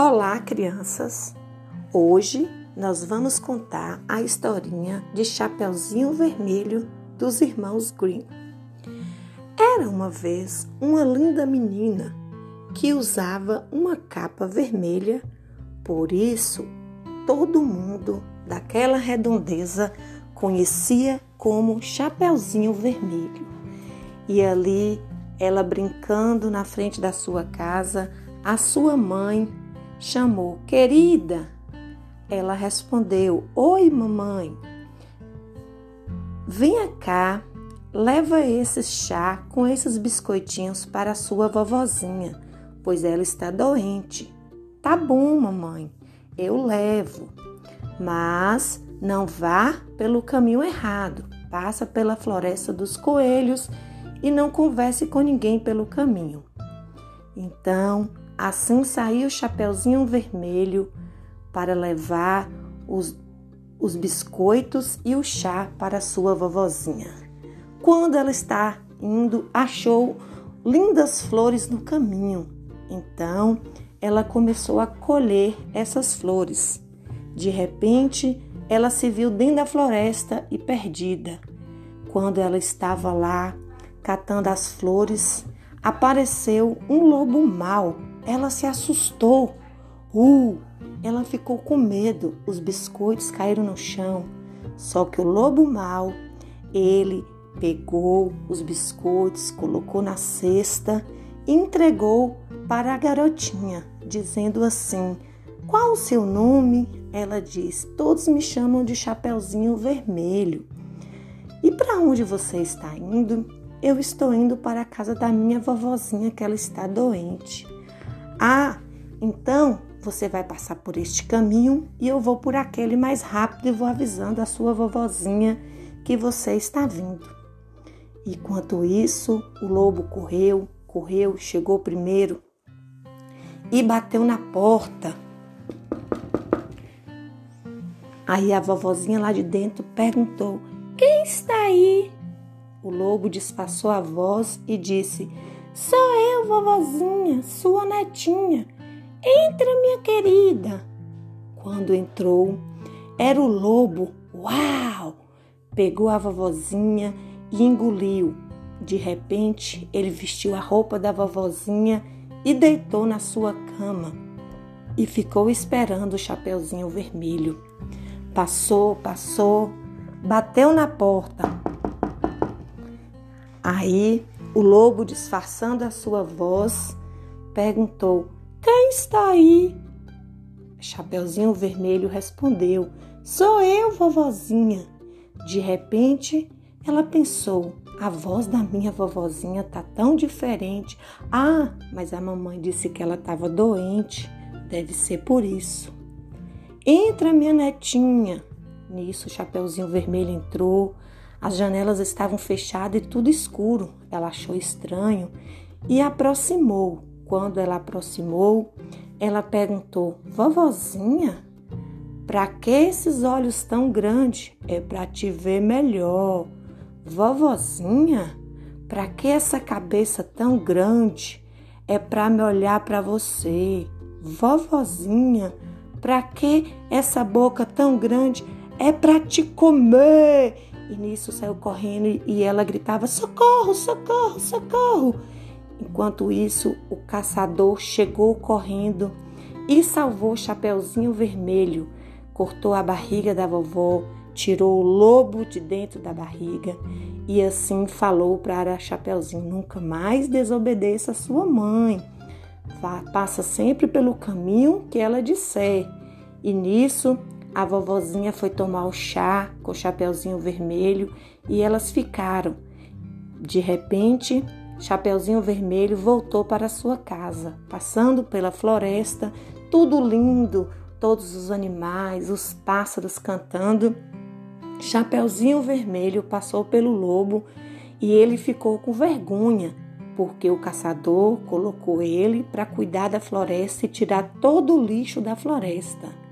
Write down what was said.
Olá, crianças! Hoje nós vamos contar a historinha de Chapeuzinho Vermelho dos irmãos Green. Era uma vez uma linda menina que usava uma capa vermelha, por isso todo mundo daquela redondeza conhecia como Chapeuzinho Vermelho. E ali, ela brincando na frente da sua casa, a sua mãe chamou: Querida. Ela respondeu: Oi, mamãe. Venha cá, leva esse chá com esses biscoitinhos para sua vovozinha, pois ela está doente. Tá bom, mamãe, eu levo. Mas não vá pelo caminho errado. Passa pela floresta dos coelhos e não converse com ninguém pelo caminho. Então, Assim saiu o Chapeuzinho Vermelho para levar os, os biscoitos e o chá para sua vovozinha. Quando ela está indo, achou lindas flores no caminho. Então, ela começou a colher essas flores. De repente, ela se viu dentro da floresta e perdida. Quando ela estava lá catando as flores, apareceu um lobo mau ela se assustou. Uh! Ela ficou com medo. Os biscoitos caíram no chão. Só que o lobo mau, ele pegou os biscoitos, colocou na cesta e entregou para a garotinha, dizendo assim: Qual o seu nome? Ela diz: Todos me chamam de Chapeuzinho Vermelho. E para onde você está indo? Eu estou indo para a casa da minha vovozinha que ela está doente. Ah, então você vai passar por este caminho e eu vou por aquele mais rápido e vou avisando a sua vovozinha que você está vindo. Enquanto isso, o lobo correu, correu, chegou primeiro e bateu na porta. Aí a vovozinha lá de dentro perguntou: Quem está aí? O lobo disfarçou a voz e disse: Sou eu, vovozinha, sua netinha. Entra, minha querida. Quando entrou, era o lobo. Uau! Pegou a vovozinha e engoliu. De repente, ele vestiu a roupa da vovozinha e deitou na sua cama e ficou esperando o Chapeuzinho Vermelho. Passou, passou, bateu na porta. Aí o lobo, disfarçando a sua voz, perguntou: Quem está aí? Chapeuzinho Vermelho respondeu: Sou eu, vovozinha. De repente, ela pensou: a voz da minha vovozinha tá tão diferente. Ah, mas a mamãe disse que ela estava doente. Deve ser por isso. Entra, minha netinha. Nisso, o Chapeuzinho Vermelho entrou, as janelas estavam fechadas e tudo escuro. Ela achou estranho e aproximou. Quando ela aproximou, ela perguntou: Vovozinha, para que esses olhos tão grandes? É para te ver melhor. Vovozinha, para que essa cabeça tão grande? É para me olhar para você. Vovozinha, para que essa boca tão grande? É para te comer. E nisso saiu correndo e ela gritava: Socorro, socorro, socorro! Enquanto isso, o caçador chegou correndo e salvou o Chapeuzinho Vermelho, cortou a barriga da vovó, tirou o lobo de dentro da barriga e assim falou para Chapeuzinho: Nunca mais desobedeça sua mãe. Passa sempre pelo caminho que ela disser. E nisso, a vovozinha foi tomar o chá com o chapeuzinho vermelho e elas ficaram. De repente, Chapeuzinho Vermelho voltou para sua casa, passando pela floresta, tudo lindo, todos os animais, os pássaros cantando. Chapeuzinho Vermelho passou pelo lobo e ele ficou com vergonha, porque o caçador colocou ele para cuidar da floresta e tirar todo o lixo da floresta.